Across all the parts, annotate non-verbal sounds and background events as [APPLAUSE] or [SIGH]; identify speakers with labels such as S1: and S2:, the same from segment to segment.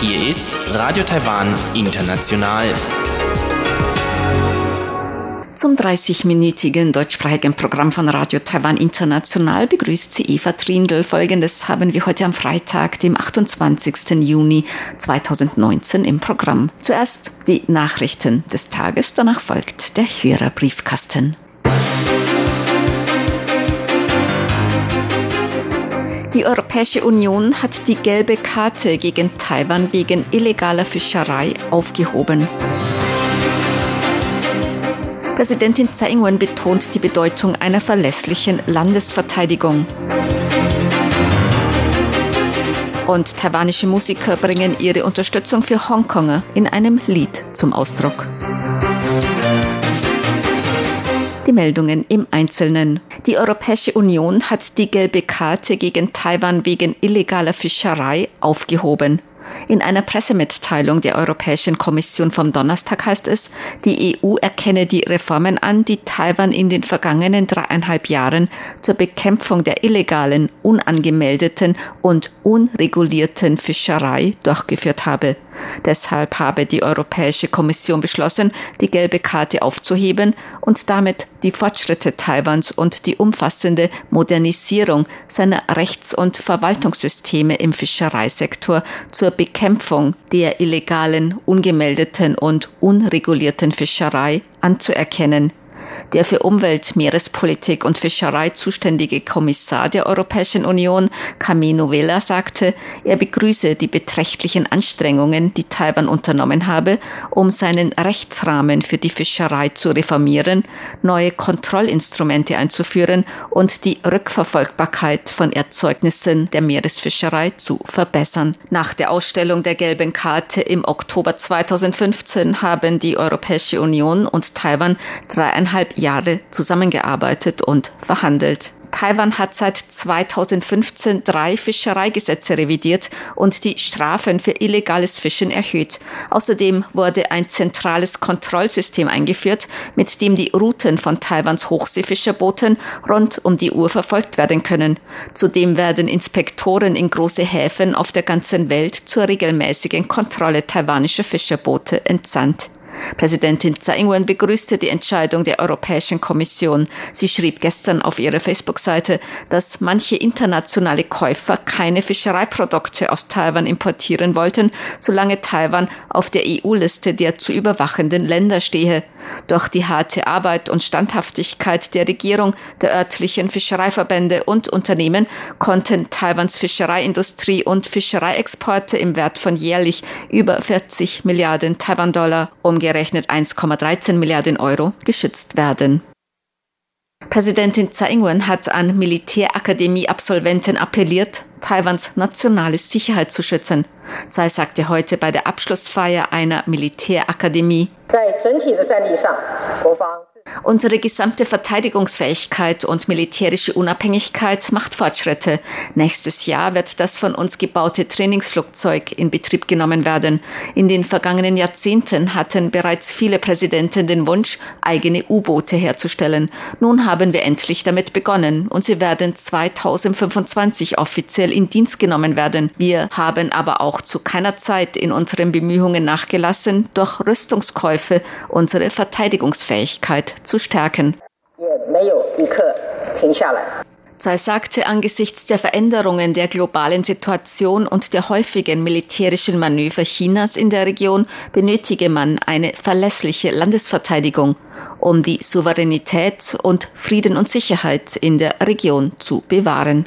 S1: Hier ist Radio Taiwan International.
S2: Zum 30-minütigen deutschsprachigen Programm von Radio Taiwan International begrüßt sie Eva Trindl. Folgendes haben wir heute am Freitag, dem 28. Juni 2019 im Programm. Zuerst die Nachrichten des Tages, danach folgt der Hörerbriefkasten. Die Europäische Union hat die gelbe Karte gegen Taiwan wegen illegaler Fischerei aufgehoben. Präsidentin Tsai Ing-wen betont die Bedeutung einer verlässlichen Landesverteidigung. Und taiwanische Musiker bringen ihre Unterstützung für Hongkonger in einem Lied zum Ausdruck. Die Meldungen im Einzelnen. Die Europäische Union hat die gelbe Karte gegen Taiwan wegen illegaler Fischerei aufgehoben. In einer Pressemitteilung der Europäischen Kommission vom Donnerstag heißt es, die EU erkenne die Reformen an, die Taiwan in den vergangenen dreieinhalb Jahren zur Bekämpfung der illegalen, unangemeldeten und unregulierten Fischerei durchgeführt habe. Deshalb habe die Europäische Kommission beschlossen, die gelbe Karte aufzuheben und damit die Fortschritte Taiwans und die umfassende Modernisierung seiner Rechts- und Verwaltungssysteme im Fischereisektor zur Bekämpfung der illegalen, ungemeldeten und unregulierten Fischerei anzuerkennen. Der für Umwelt, Meerespolitik und Fischerei zuständige Kommissar der Europäischen Union, Camino Vela, sagte, er begrüße die beträchtlichen Anstrengungen, die Taiwan unternommen habe, um seinen Rechtsrahmen für die Fischerei zu reformieren, neue Kontrollinstrumente einzuführen und die Rückverfolgbarkeit von Erzeugnissen der Meeresfischerei zu verbessern. Nach der Ausstellung der gelben Karte im Oktober 2015 haben die Europäische Union und Taiwan dreieinhalb Jahre zusammengearbeitet und verhandelt. Taiwan hat seit 2015 drei Fischereigesetze revidiert und die Strafen für illegales Fischen erhöht. Außerdem wurde ein zentrales Kontrollsystem eingeführt, mit dem die Routen von Taiwans Hochseefischerbooten rund um die Uhr verfolgt werden können. Zudem werden Inspektoren in große Häfen auf der ganzen Welt zur regelmäßigen Kontrolle taiwanischer Fischerboote entsandt. Präsidentin Tsai Ing-wen begrüßte die Entscheidung der Europäischen Kommission. Sie schrieb gestern auf ihrer Facebook-Seite, dass manche internationale Käufer keine Fischereiprodukte aus Taiwan importieren wollten, solange Taiwan auf der EU-Liste der zu überwachenden Länder stehe. Doch die harte Arbeit und Standhaftigkeit der Regierung, der örtlichen Fischereiverbände und Unternehmen konnten Taiwans Fischereiindustrie und Fischereiexporte im Wert von jährlich über 40 Milliarden Taiwan-Dollar umgehen umgerechnet 1,13 Milliarden Euro, geschützt werden. Präsidentin Tsai Ing-wen hat an Militärakademie-Absolventen appelliert, Taiwans nationale Sicherheit zu schützen. Tsai sagte heute bei der Abschlussfeier einer Militärakademie, Unsere gesamte Verteidigungsfähigkeit und militärische Unabhängigkeit macht Fortschritte. Nächstes Jahr wird das von uns gebaute Trainingsflugzeug in Betrieb genommen werden. In den vergangenen Jahrzehnten hatten bereits viele Präsidenten den Wunsch, eigene U-Boote herzustellen. Nun haben wir endlich damit begonnen und sie werden 2025 offiziell in Dienst genommen werden. Wir haben aber auch zu keiner Zeit in unseren Bemühungen nachgelassen, durch Rüstungskäufe unsere Verteidigungsfähigkeit zu stärken. Tsai sagte, angesichts der Veränderungen der globalen Situation und der häufigen militärischen Manöver Chinas in der Region benötige man eine verlässliche Landesverteidigung, um die Souveränität und Frieden und Sicherheit in der Region zu bewahren.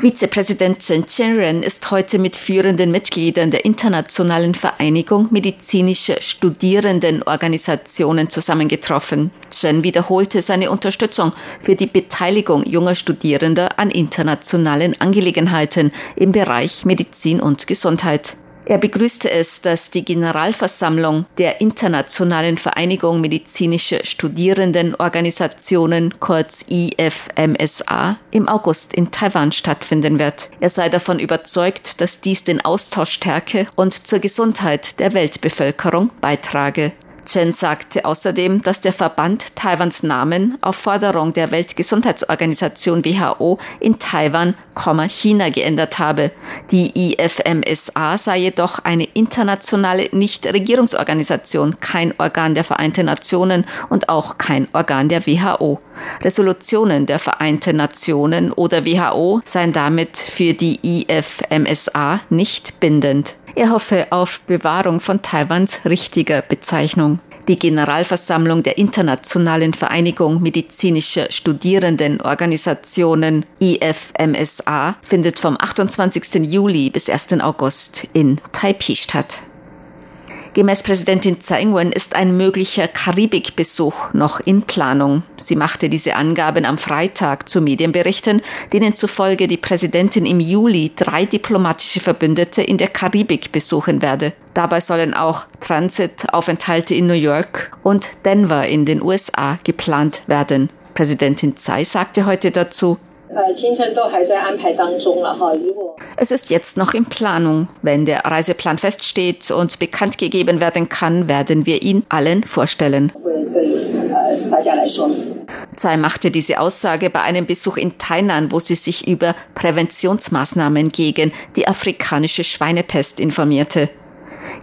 S2: Vizepräsident Chen Chen-ren ist heute mit führenden Mitgliedern der Internationalen Vereinigung medizinischer Studierendenorganisationen zusammengetroffen. Chen wiederholte seine Unterstützung für die Beteiligung junger Studierender an internationalen Angelegenheiten im Bereich Medizin und Gesundheit. Er begrüßte es, dass die Generalversammlung der Internationalen Vereinigung medizinischer Studierendenorganisationen, kurz IFMSA, im August in Taiwan stattfinden wird. Er sei davon überzeugt, dass dies den Austausch stärke und zur Gesundheit der Weltbevölkerung beitrage. Chen sagte außerdem, dass der Verband Taiwans Namen auf Forderung der Weltgesundheitsorganisation WHO in Taiwan, China geändert habe. Die IFMSA sei jedoch eine internationale Nichtregierungsorganisation, kein Organ der Vereinten Nationen und auch kein Organ der WHO. Resolutionen der Vereinten Nationen oder WHO seien damit für die IFMSA nicht bindend. Er hoffe auf Bewahrung von Taiwans richtiger Bezeichnung. Die Generalversammlung der Internationalen Vereinigung medizinischer Studierendenorganisationen IFMSA findet vom 28. Juli bis 1. August in Taipei statt. Gemäß Präsidentin Tsai Ing-wen ist ein möglicher Karibikbesuch noch in Planung. Sie machte diese Angaben am Freitag zu Medienberichten, denen zufolge die Präsidentin im Juli drei diplomatische Verbündete in der Karibik besuchen werde. Dabei sollen auch Transitaufenthalte in New York und Denver in den USA geplant werden. Präsidentin Tsai sagte heute dazu, es ist jetzt noch in Planung. Wenn der Reiseplan feststeht und bekannt gegeben werden kann, werden wir ihn allen vorstellen. Tsai machte diese Aussage bei einem Besuch in Tainan, wo sie sich über Präventionsmaßnahmen gegen die afrikanische Schweinepest informierte.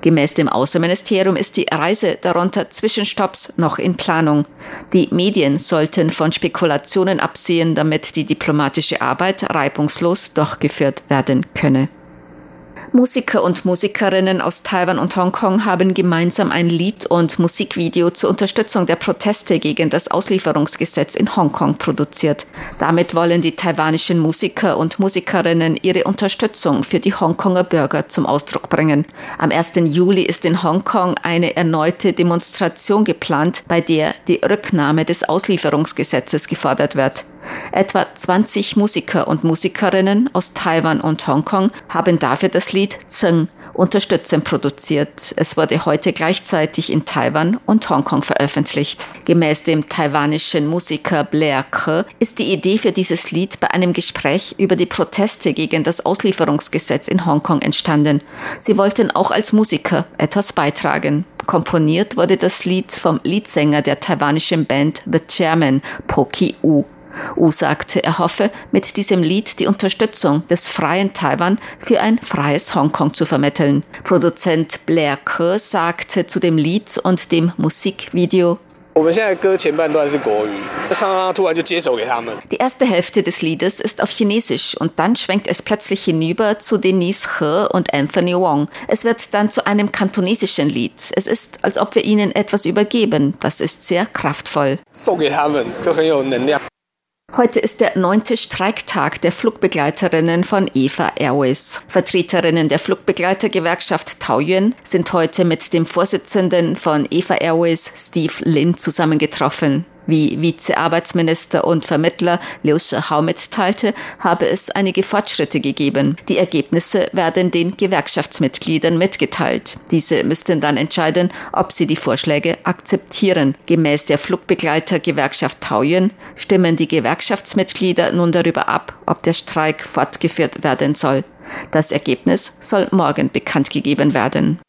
S2: Gemäß dem Außenministerium ist die Reise darunter Zwischenstopps noch in Planung. Die Medien sollten von Spekulationen absehen, damit die diplomatische Arbeit reibungslos durchgeführt werden könne. Musiker und Musikerinnen aus Taiwan und Hongkong haben gemeinsam ein Lied und Musikvideo zur Unterstützung der Proteste gegen das Auslieferungsgesetz in Hongkong produziert. Damit wollen die taiwanischen Musiker und Musikerinnen ihre Unterstützung für die Hongkonger Bürger zum Ausdruck bringen. Am 1. Juli ist in Hongkong eine erneute Demonstration geplant, bei der die Rücknahme des Auslieferungsgesetzes gefordert wird. Etwa 20 Musiker und Musikerinnen aus Taiwan und Hongkong haben dafür das Lied Zheng unterstützend produziert. Es wurde heute gleichzeitig in Taiwan und Hongkong veröffentlicht. Gemäß dem taiwanischen Musiker Blair Ke ist die Idee für dieses Lied bei einem Gespräch über die Proteste gegen das Auslieferungsgesetz in Hongkong entstanden. Sie wollten auch als Musiker etwas beitragen. Komponiert wurde das Lied vom Leadsänger der taiwanischen Band The Chairman, Poki U. U sagte, er hoffe, mit diesem Lied die Unterstützung des freien Taiwan für ein freies Hongkong zu vermitteln. Produzent Blair Ke sagte zu dem Lied und dem Musikvideo, die erste Hälfte des Liedes ist auf Chinesisch und dann schwenkt es plötzlich hinüber zu Denise He und Anthony Wong. Es wird dann zu einem kantonesischen Lied. Es ist, als ob wir ihnen etwas übergeben. Das ist sehr kraftvoll. Heute ist der neunte Streiktag der Flugbegleiterinnen von EVA Airways. Vertreterinnen der Flugbegleitergewerkschaft Taoyuan sind heute mit dem Vorsitzenden von EVA Airways, Steve Lin, zusammengetroffen. Wie Vizearbeitsminister und Vermittler Liu Shihao mitteilte, habe es einige Fortschritte gegeben. Die Ergebnisse werden den Gewerkschaftsmitgliedern mitgeteilt. Diese müssten dann entscheiden, ob sie die Vorschläge akzeptieren. Gemäß der Flugbegleitergewerkschaft Taoyuan stimmen die Gewerkschaftsmitglieder nun darüber ab, ob der Streik fortgeführt werden soll. Das Ergebnis soll morgen bekannt gegeben werden.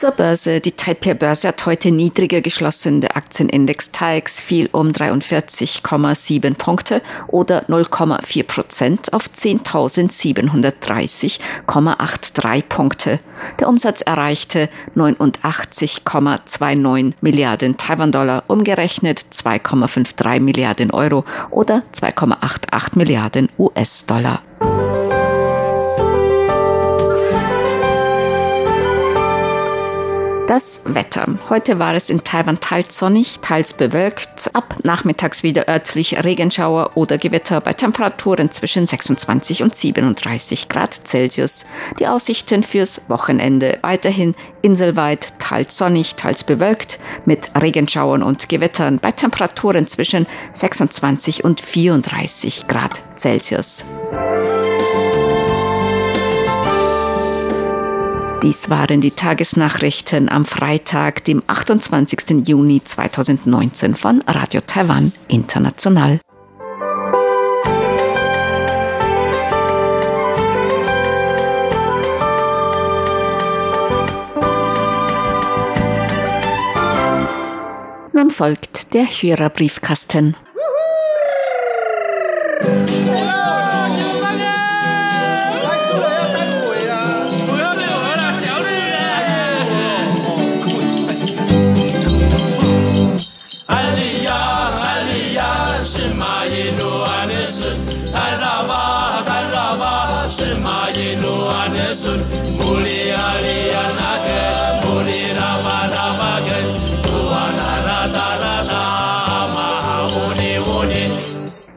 S2: Zur Börse. Die Taipei-Börse hat heute niedriger geschlossen. Der Aktienindex TAIX fiel um 43,7 Punkte oder 0,4 Prozent auf 10.730,83 Punkte. Der Umsatz erreichte 89,29 Milliarden Taiwan-Dollar, umgerechnet 2,53 Milliarden Euro oder 2,88 Milliarden US-Dollar. Das Wetter. Heute war es in Taiwan teils sonnig, teils bewölkt. Ab nachmittags wieder örtlich Regenschauer oder Gewitter bei Temperaturen zwischen 26 und 37 Grad Celsius. Die Aussichten fürs Wochenende weiterhin inselweit teils sonnig, teils bewölkt mit Regenschauern und Gewittern bei Temperaturen zwischen 26 und 34 Grad Celsius. Dies waren die Tagesnachrichten am Freitag, dem 28. Juni 2019 von Radio Taiwan International. Nun folgt der Hörerbriefkasten. Taraba, Taraba, Shema Yinu Anesun, Muli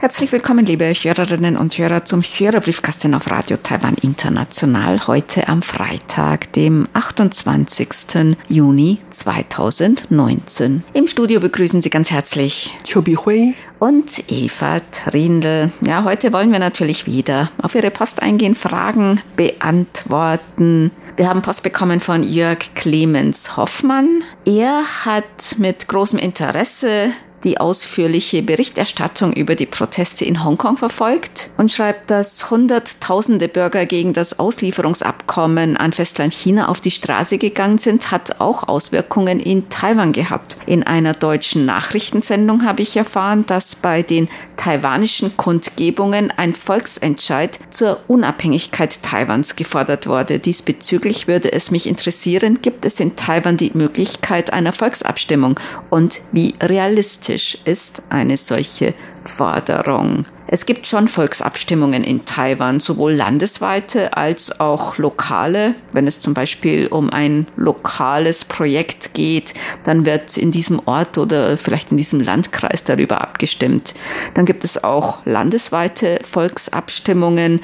S2: Herzlich willkommen, liebe Hörerinnen und Hörer, zum Hörerbriefkasten auf Radio Taiwan International. Heute am Freitag, dem 28. Juni 2019. Im Studio begrüßen Sie ganz herzlich
S3: Chobi Hui
S2: und Eva Trindl. Ja, heute wollen wir natürlich wieder auf Ihre Post eingehen, Fragen beantworten. Wir haben Post bekommen von Jörg Clemens Hoffmann. Er hat mit großem Interesse die ausführliche Berichterstattung über die Proteste in Hongkong verfolgt und schreibt, dass Hunderttausende Bürger gegen das Auslieferungsabkommen an Festland China auf die Straße gegangen sind, hat auch Auswirkungen in Taiwan gehabt. In einer deutschen Nachrichtensendung habe ich erfahren, dass bei den taiwanischen Kundgebungen ein Volksentscheid zur Unabhängigkeit Taiwans gefordert wurde. Diesbezüglich würde es mich interessieren, gibt es in Taiwan die Möglichkeit einer Volksabstimmung und wie realistisch ist eine solche Forderung? Es gibt schon Volksabstimmungen in Taiwan, sowohl landesweite als auch lokale. Wenn es zum Beispiel um ein lokales Projekt geht, dann wird in diesem Ort oder vielleicht in diesem Landkreis darüber abgestimmt. Dann gibt es auch landesweite Volksabstimmungen,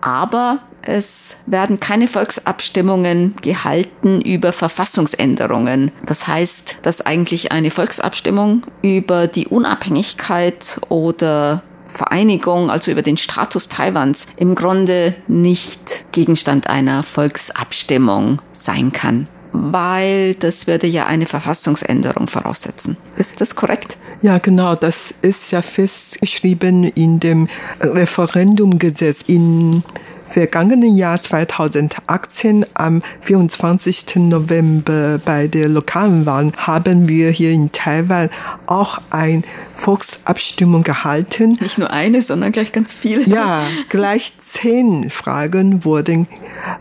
S2: aber es werden keine Volksabstimmungen gehalten über Verfassungsänderungen. Das heißt, dass eigentlich eine Volksabstimmung über die Unabhängigkeit oder Vereinigung, also über den Status Taiwans, im Grunde nicht Gegenstand einer Volksabstimmung sein kann weil das würde ja eine Verfassungsänderung voraussetzen. Ist das korrekt?
S3: Ja, genau. Das ist ja festgeschrieben in dem Referendumgesetz in vergangenen Jahr 2018 am 24. November bei der lokalen Wahl haben wir hier in Taiwan auch eine Volksabstimmung gehalten.
S2: Nicht nur eine, sondern gleich ganz viele.
S3: Ja, gleich zehn Fragen wurden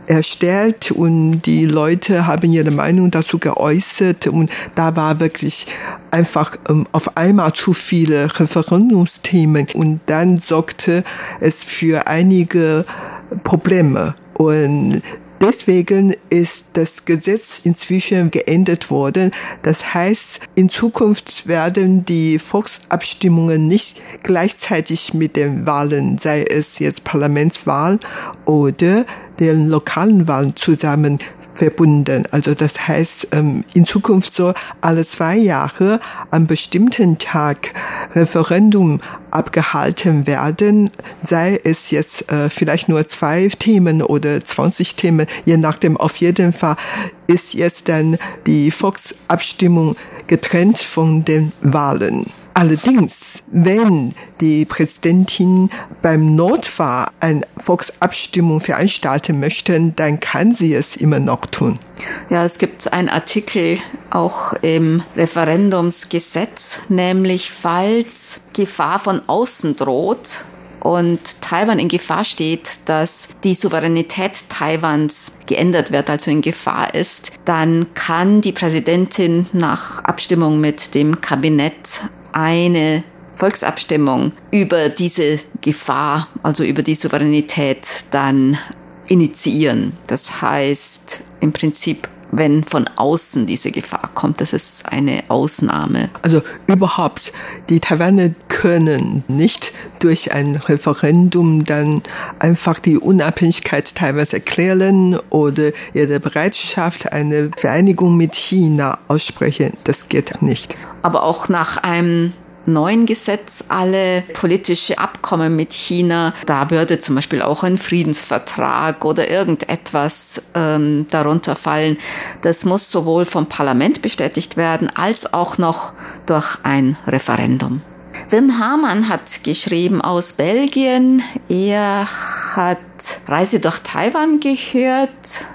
S3: erstellt und die Leute haben ihre Meinung dazu geäußert und da war wirklich einfach ähm, auf einmal zu viele Referendumsthemen und dann sorgte es für einige Probleme. Und deswegen ist das Gesetz inzwischen geändert worden. Das heißt, in Zukunft werden die Volksabstimmungen nicht gleichzeitig mit den Wahlen, sei es jetzt Parlamentswahl oder den lokalen Wahlen zusammen verbunden. Also das heißt, ähm, in Zukunft soll alle zwei Jahre am bestimmten Tag Referendum abgehalten werden, sei es jetzt äh, vielleicht nur zwei Themen oder 20 Themen, je nachdem. Auf jeden Fall ist jetzt dann die Volksabstimmung getrennt von den Wahlen. Allerdings, wenn die Präsidentin beim Notfall eine Volksabstimmung veranstalten möchte, dann kann sie es immer noch tun.
S2: Ja, es gibt einen Artikel auch im Referendumsgesetz, nämlich falls Gefahr von außen droht, und Taiwan in Gefahr steht, dass die Souveränität Taiwans geändert wird, also in Gefahr ist, dann kann die Präsidentin nach Abstimmung mit dem Kabinett eine Volksabstimmung über diese Gefahr, also über die Souveränität dann initiieren. Das heißt im Prinzip wenn von außen diese Gefahr kommt. Das ist eine Ausnahme.
S3: Also überhaupt, die Taiwaner können nicht durch ein Referendum dann einfach die Unabhängigkeit Taiwans erklären oder ihre Bereitschaft, eine Vereinigung mit China aussprechen. Das geht nicht.
S2: Aber auch nach einem neuen Gesetz alle politische Abkommen mit China, da würde zum Beispiel auch ein Friedensvertrag oder irgendetwas ähm, darunter fallen. Das muss sowohl vom Parlament bestätigt werden als auch noch durch ein Referendum. Wim Hamann hat geschrieben aus Belgien. Er hat Reise durch Taiwan gehört.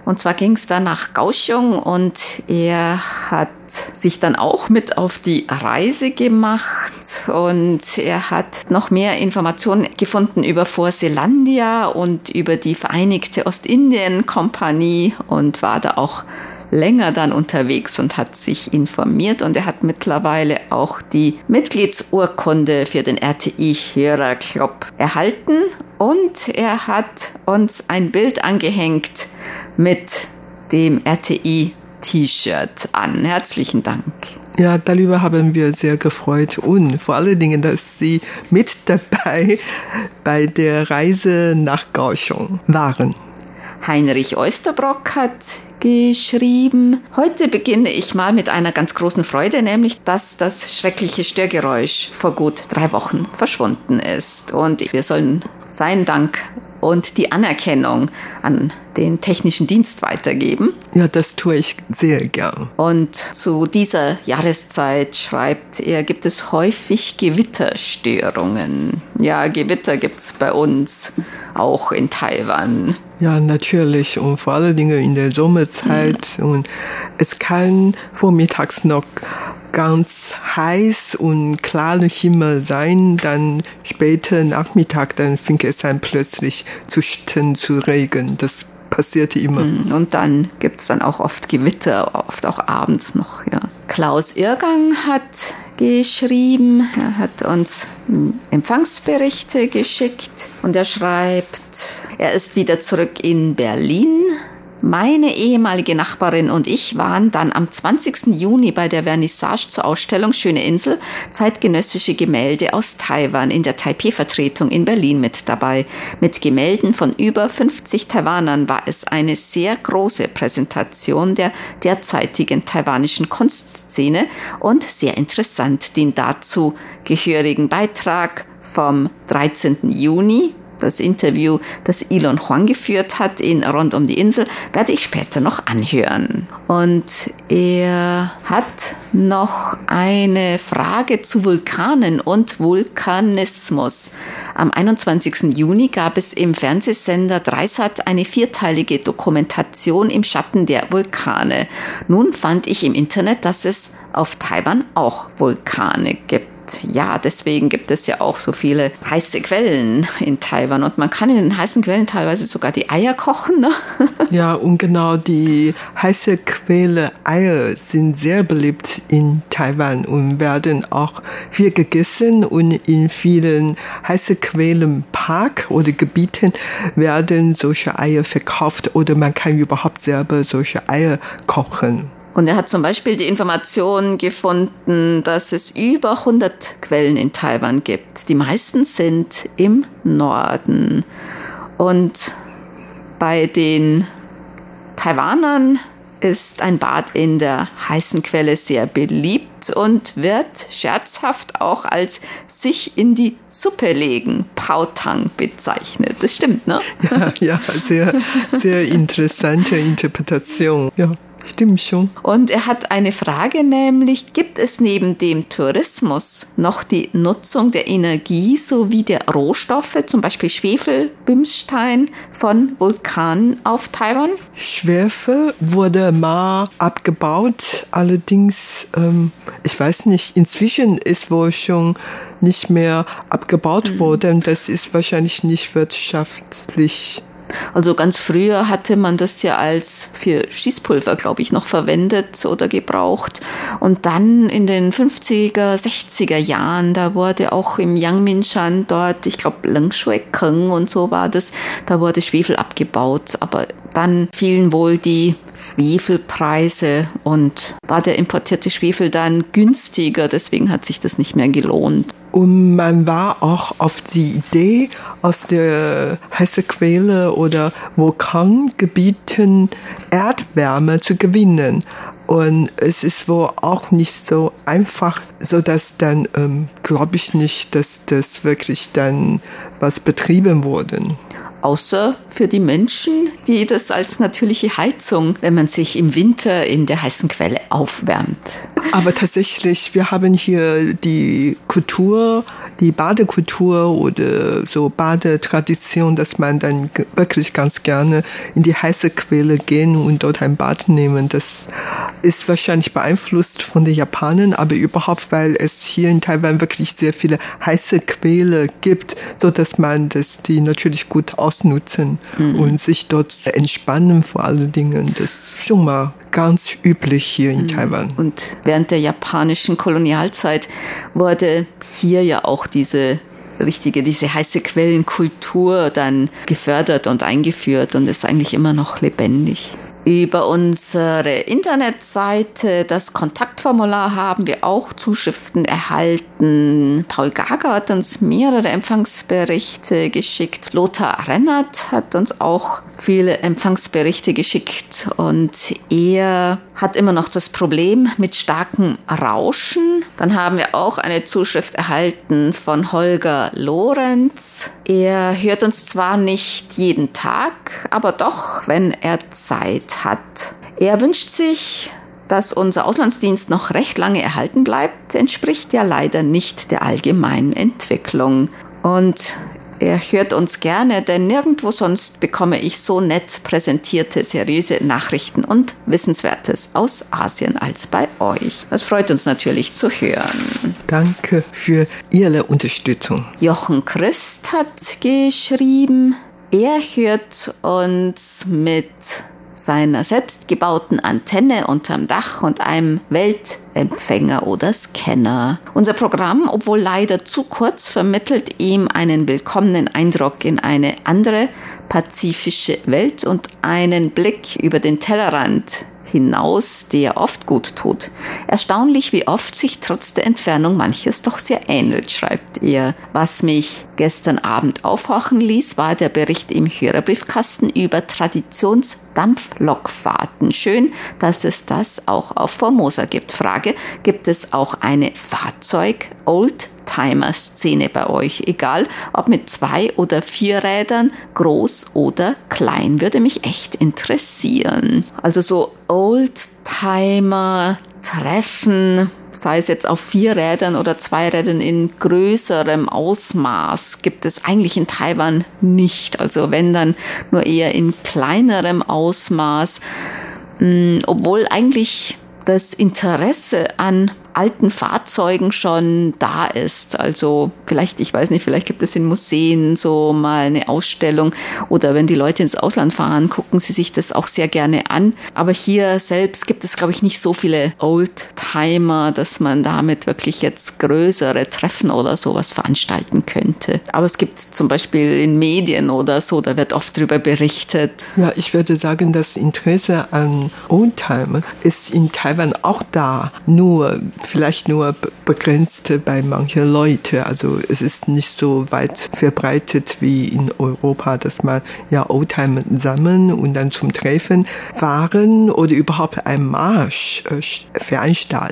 S2: Und zwar ging es da nach Kaohsiung und er hat sich dann auch mit auf die Reise gemacht und er hat noch mehr Informationen gefunden über Vorselandia und über die Vereinigte Ostindien-Kompanie und war da auch länger dann unterwegs und hat sich informiert und er hat mittlerweile auch die Mitgliedsurkunde für den RTI Hörerclub erhalten und er hat uns ein Bild angehängt mit dem RTI T-Shirt an. Herzlichen Dank.
S3: Ja, darüber haben wir sehr gefreut und vor allen Dingen, dass Sie mit dabei bei der Reise nach Kaohsiung waren.
S2: Heinrich Oysterbrock hat geschrieben. Heute beginne ich mal mit einer ganz großen Freude, nämlich, dass das schreckliche Störgeräusch vor gut drei Wochen verschwunden ist. Und wir sollen seinen Dank und die Anerkennung an den technischen Dienst weitergeben.
S3: Ja, das tue ich sehr gern.
S2: Und zu dieser Jahreszeit schreibt er, gibt es häufig Gewitterstörungen. Ja, Gewitter gibt es bei uns auch in Taiwan.
S3: Ja, natürlich. Und vor allen Dingen in der Sommerzeit. Mhm. Und es kann vormittags noch ganz heiß und klarer Himmel sein, dann später Nachmittag, dann fing es an plötzlich zu stehen, zu regen. Das passierte immer.
S2: Mhm. Und dann gibt es dann auch oft Gewitter, oft auch abends noch. Ja. Klaus Irgang hat geschrieben, er hat uns Empfangsberichte geschickt und er schreibt, er ist wieder zurück in Berlin meine ehemalige Nachbarin und ich waren dann am 20. Juni bei der Vernissage zur Ausstellung Schöne Insel zeitgenössische Gemälde aus Taiwan in der Taipei-Vertretung in Berlin mit dabei. Mit Gemälden von über 50 Taiwanern war es eine sehr große Präsentation der derzeitigen taiwanischen Kunstszene und sehr interessant den dazu gehörigen Beitrag vom 13. Juni das Interview, das Elon Huang geführt hat in Rund um die Insel, werde ich später noch anhören. Und er hat noch eine Frage zu Vulkanen und Vulkanismus. Am 21. Juni gab es im Fernsehsender Dreisat eine vierteilige Dokumentation im Schatten der Vulkane. Nun fand ich im Internet, dass es auf Taiwan auch Vulkane gibt ja, deswegen gibt es ja auch so viele heiße Quellen in Taiwan. Und man kann in den heißen Quellen teilweise sogar die Eier kochen. Ne? [LAUGHS]
S3: Ja, und genau die heiße Quelle Eier sind sehr beliebt in Taiwan und werden auch viel gegessen. Und in vielen heiße Quellen Park oder Gebieten werden solche Eier verkauft oder man kann überhaupt selber solche Eier kochen.
S2: Und er hat zum Beispiel die Information gefunden, dass es über 100 Quellen in Taiwan gibt. Die meisten sind im Norden. Und bei den Taiwanern ist ein Bad in der heißen Quelle sehr beliebt und wird scherzhaft auch als sich in die Suppe legen, Pautang bezeichnet. Das stimmt, ne?
S3: Ja, [LAUGHS] ja, sehr, sehr interessante Interpretation. Ja. Stimmt schon.
S2: Und er hat eine Frage, nämlich gibt es neben dem Tourismus noch die Nutzung der Energie sowie der Rohstoffe, zum Beispiel Schwefel, Bimstein von Vulkanen auf Taiwan?
S3: Schwefel wurde mal abgebaut, allerdings, ähm, ich weiß nicht, inzwischen ist wohl schon nicht mehr abgebaut mhm. worden. Das ist wahrscheinlich nicht wirtschaftlich
S2: also ganz früher hatte man das ja als für Schießpulver, glaube ich, noch verwendet oder gebraucht. Und dann in den 50er, 60er Jahren, da wurde auch im Yangmingshan dort, ich glaube, Lengshui-Keng und so war das, da wurde Schwefel abgebaut. Aber dann fielen wohl die Schwefelpreise und war der importierte Schwefel dann günstiger. Deswegen hat sich das nicht mehr gelohnt.
S3: Und man war auch auf die Idee, aus der heißen Quelle oder Vulkangebieten Erdwärme zu gewinnen. Und es ist wohl auch nicht so einfach, so dass dann, ähm, glaube ich nicht, dass das wirklich dann was betrieben wurde
S2: außer für die Menschen, die das als natürliche Heizung, wenn man sich im Winter in der heißen Quelle aufwärmt.
S3: Aber tatsächlich, wir haben hier die Kultur, die Badekultur oder so Badetradition, dass man dann wirklich ganz gerne in die heiße Quelle gehen und dort ein Bad nehmen. Das ist wahrscheinlich beeinflusst von den Japanern, aber überhaupt, weil es hier in Taiwan wirklich sehr viele heiße Quelle gibt, so dass man das die natürlich gut ausnutzen mhm. und sich dort entspannen vor allen Dingen. Das ist schon mal ganz üblich hier in mhm. Taiwan.
S2: Und während der japanischen Kolonialzeit wurde hier ja auch diese richtige, diese heiße Quellenkultur dann gefördert und eingeführt und ist eigentlich immer noch lebendig. Über unsere Internetseite, das Kontaktformular, haben wir auch Zuschriften erhalten. Paul Gager hat uns mehrere Empfangsberichte geschickt. Lothar Rennert hat uns auch viele Empfangsberichte geschickt und er hat immer noch das Problem mit starkem Rauschen. Dann haben wir auch eine Zuschrift erhalten von Holger Lorenz. Er hört uns zwar nicht jeden Tag, aber doch, wenn er Zeit hat. Er wünscht sich, dass unser Auslandsdienst noch recht lange erhalten bleibt, entspricht ja leider nicht der allgemeinen Entwicklung. Und er hört uns gerne, denn nirgendwo sonst bekomme ich so nett präsentierte, seriöse Nachrichten und Wissenswertes aus Asien als bei euch. Das freut uns natürlich zu hören.
S3: Danke für Ihre Unterstützung.
S2: Jochen Christ hat geschrieben, er hört uns mit seiner selbstgebauten Antenne unterm Dach und einem Weltempfänger oder Scanner. Unser Programm, obwohl leider zu kurz, vermittelt ihm einen willkommenen Eindruck in eine andere pazifische Welt und einen Blick über den Tellerrand hinaus, der oft gut tut. Erstaunlich, wie oft sich trotz der Entfernung manches doch sehr ähnelt, schreibt er. Was mich gestern Abend aufhorchen ließ, war der Bericht im Hörerbriefkasten über Traditionsdampflokfahrten. Schön, dass es das auch auf Formosa gibt. Frage, gibt es auch eine Fahrzeug-Old Oldtimer-Szene bei euch, egal ob mit zwei oder vier Rädern, groß oder klein, würde mich echt interessieren. Also so Oldtimer-Treffen, sei es jetzt auf vier Rädern oder zwei Rädern in größerem Ausmaß, gibt es eigentlich in Taiwan nicht. Also wenn dann nur eher in kleinerem Ausmaß, hm, obwohl eigentlich das Interesse an alten Fahrzeugen schon da ist. Also vielleicht, ich weiß nicht, vielleicht gibt es in Museen so mal eine Ausstellung oder wenn die Leute ins Ausland fahren, gucken sie sich das auch sehr gerne an. Aber hier selbst gibt es, glaube ich, nicht so viele Oldtimer, dass man damit wirklich jetzt größere Treffen oder sowas veranstalten könnte. Aber es gibt zum Beispiel in Medien oder so, da wird oft darüber berichtet.
S3: Ja, ich würde sagen, das Interesse an Oldtimer ist in Taiwan auch da. Nur vielleicht nur begrenzt bei manchen Leuten. Also es ist nicht so weit verbreitet wie in Europa, dass man ja Oldtimer sammeln und dann zum Treffen fahren oder überhaupt einen Marsch äh, veranstalten.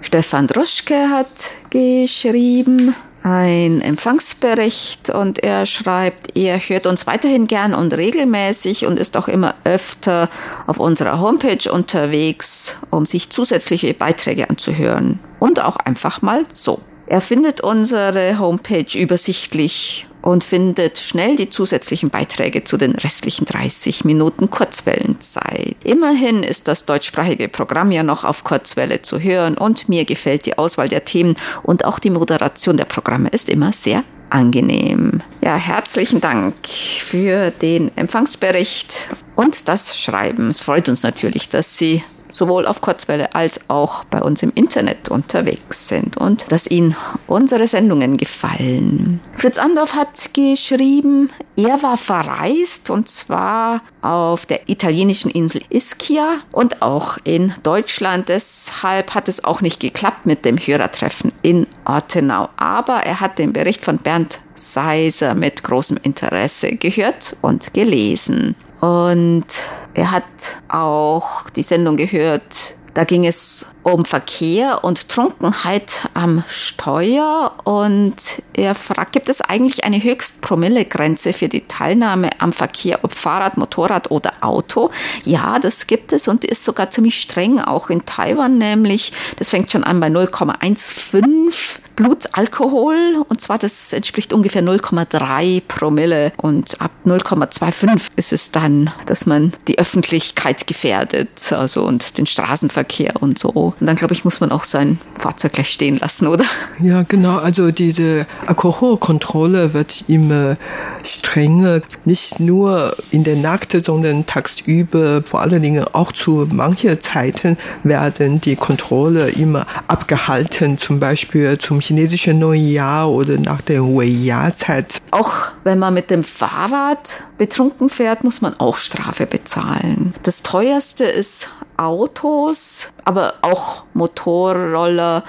S2: Stefan Druschke hat geschrieben, ein Empfangsbericht und er schreibt, er hört uns weiterhin gern und regelmäßig und ist auch immer öfter auf unserer Homepage unterwegs, um sich zusätzliche Beiträge anzuhören. Und auch einfach mal so. Er findet unsere Homepage übersichtlich und findet schnell die zusätzlichen Beiträge zu den restlichen 30 Minuten Kurzwellenzeit. Immerhin ist das deutschsprachige Programm ja noch auf Kurzwelle zu hören und mir gefällt die Auswahl der Themen und auch die Moderation der Programme ist immer sehr angenehm. Ja, herzlichen Dank für den Empfangsbericht und das Schreiben. Es freut uns natürlich, dass Sie sowohl auf Kurzwelle als auch bei uns im Internet unterwegs sind und dass Ihnen unsere Sendungen gefallen. Fritz Andorf hat geschrieben, er war verreist und zwar auf der italienischen Insel Ischia und auch in Deutschland. Deshalb hat es auch nicht geklappt mit dem Hörertreffen in Ortenau. Aber er hat den Bericht von Bernd Seiser mit großem Interesse gehört und gelesen. Und er hat auch die Sendung gehört, da ging es um Verkehr und Trunkenheit am Steuer und er fragt, gibt es eigentlich eine Höchstpromillegrenze für die Teilnahme am Verkehr, ob Fahrrad, Motorrad oder Auto? Ja, das gibt es und ist sogar ziemlich streng, auch in Taiwan nämlich. Das fängt schon an bei 0,15 Blutalkohol und zwar das entspricht ungefähr 0,3 Promille und ab 0,25 ist es dann, dass man die Öffentlichkeit gefährdet, also und den Straßenverkehr und so. Und dann, glaube ich, muss man auch sein Fahrzeug gleich stehen lassen, oder?
S3: Ja, genau. Also diese Alkoholkontrolle wird immer strenger. Nicht nur in der Nacht, sondern tagsüber, vor allen Dingen auch zu manchen Zeiten werden die Kontrolle immer abgehalten. Zum Beispiel zum chinesischen Neujahr oder nach der Wei-Jahr-Zeit.
S2: Auch wenn man mit dem Fahrrad betrunken fährt, muss man auch Strafe bezahlen. Das teuerste ist Autos, aber auch Motorroller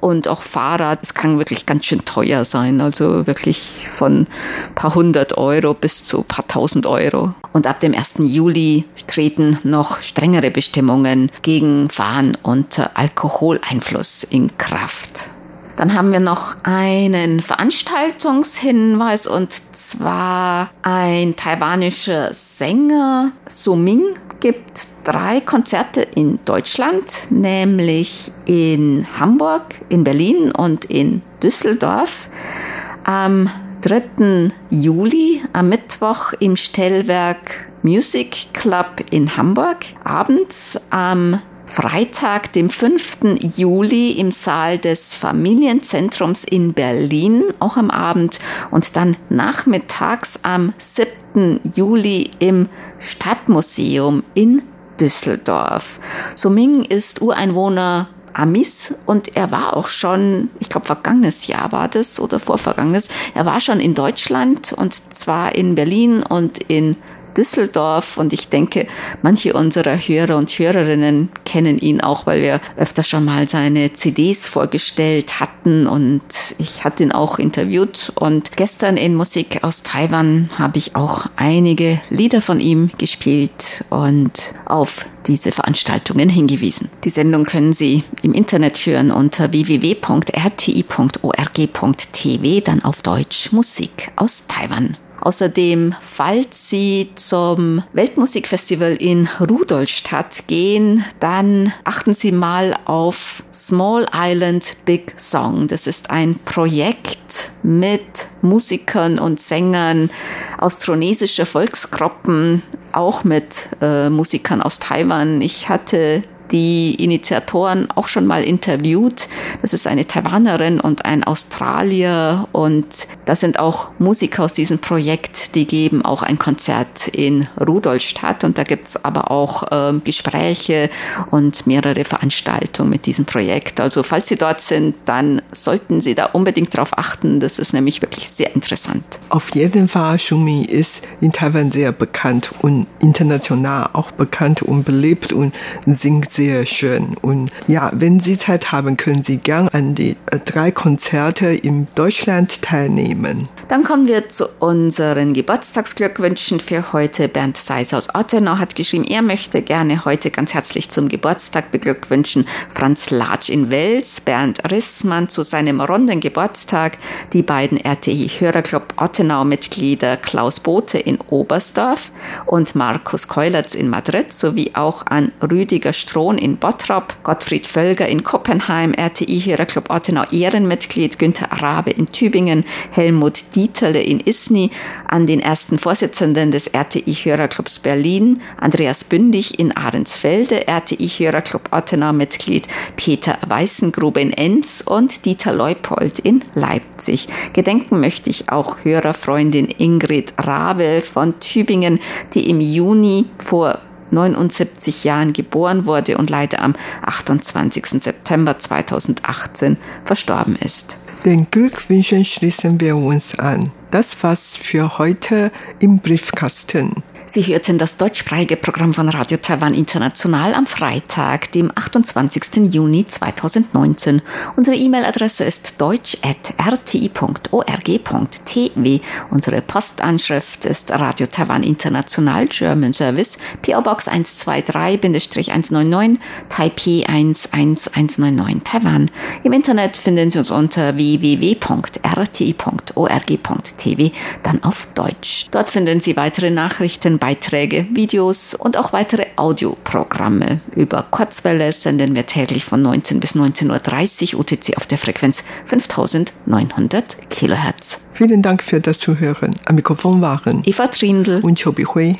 S2: und auch Fahrrad. Es kann wirklich ganz schön teuer sein, also wirklich von ein paar hundert Euro bis zu ein paar tausend Euro. Und ab dem 1. Juli treten noch strengere Bestimmungen gegen Fahren unter Alkoholeinfluss in Kraft. Dann haben wir noch einen Veranstaltungshinweis und zwar ein taiwanischer Sänger Suming gibt drei Konzerte in Deutschland, nämlich in Hamburg, in Berlin und in Düsseldorf. Am 3. Juli, am Mittwoch im Stellwerk Music Club in Hamburg, abends am Freitag, dem 5. Juli im Saal des Familienzentrums in Berlin, auch am Abend und dann nachmittags am 7. Juli im Stadtmuseum in Düsseldorf. Suming ist Ureinwohner Amis und er war auch schon, ich glaube vergangenes Jahr war das oder vorvergangenes, er war schon in Deutschland und zwar in Berlin und in Düsseldorf und ich denke, manche unserer Hörer und Hörerinnen kennen ihn auch, weil wir öfter schon mal seine CDs vorgestellt hatten und ich hatte ihn auch interviewt und gestern in Musik aus Taiwan habe ich auch einige Lieder von ihm gespielt und auf diese Veranstaltungen hingewiesen. Die Sendung können Sie im Internet führen unter www.rti.org.tv, dann auf Deutsch Musik aus Taiwan. Außerdem, falls Sie zum Weltmusikfestival in Rudolstadt gehen, dann achten Sie mal auf Small Island Big Song. Das ist ein Projekt mit Musikern und Sängern austronesischer Volksgruppen, auch mit äh, Musikern aus Taiwan. Ich hatte die Initiatoren auch schon mal interviewt. Das ist eine Taiwanerin und ein Australier und das sind auch Musiker aus diesem Projekt, die geben auch ein Konzert in Rudolstadt und da gibt es aber auch äh, Gespräche und mehrere Veranstaltungen mit diesem Projekt. Also falls Sie dort sind, dann sollten Sie da unbedingt darauf achten. Das ist nämlich wirklich sehr interessant.
S3: Auf jeden Fall, Shumi ist in Taiwan sehr bekannt und international auch bekannt und belebt und singt sehr sehr schön. Und ja, wenn Sie Zeit haben, können Sie gern an die äh, drei Konzerte in Deutschland teilnehmen.
S2: Dann kommen wir zu unseren Geburtstagsglückwünschen für heute. Bernd Seis aus Ottenau hat geschrieben, er möchte gerne heute ganz herzlich zum Geburtstag beglückwünschen Franz Latsch in Wels, Bernd Rissmann zu seinem runden Geburtstag, die beiden RTI Hörerclub Ottenau-Mitglieder Klaus Bote in Oberstdorf und Markus Keulertz in Madrid sowie auch an Rüdiger Strohn in Bottrop, Gottfried Völger in Koppenheim, RTI Hörerclub Ottenau Ehrenmitglied, Günther Rabe in Tübingen, Helmut Dieterle in Isny, an den ersten Vorsitzenden des RTI Hörerclubs Berlin, Andreas Bündig in Ahrensfelde, RTI Hörerclub Ottenau Mitglied Peter Weißengrube in Enns und Dieter Leupold in Leipzig. Gedenken möchte ich auch Hörerfreundin Ingrid Rabe von Tübingen, die im Juni vor 79 Jahren geboren wurde und leider am 28. September 2018 verstorben ist.
S3: Den Glückwünschen schließen wir uns an. Das war's für heute im Briefkasten.
S2: Sie hörten das deutschsprachige Programm von Radio Taiwan International am Freitag, dem 28. Juni 2019. Unsere E-Mail-Adresse ist deutsch.rti.org.tw. Unsere Postanschrift ist Radio Taiwan International German Service, PO Box 123-199, Taipei 11199 Taiwan. Im Internet finden Sie uns unter www.rti.org.tw, dann auf Deutsch. Dort finden Sie weitere Nachrichten, Beiträge, Videos und auch weitere Audioprogramme. Über Kurzwelle senden wir täglich von 19 bis 19.30 Uhr UTC auf der Frequenz 5900 Kilohertz.
S3: Vielen Dank für das Zuhören. Am Mikrofon waren
S2: Eva Trindl
S3: und Chobi Hui.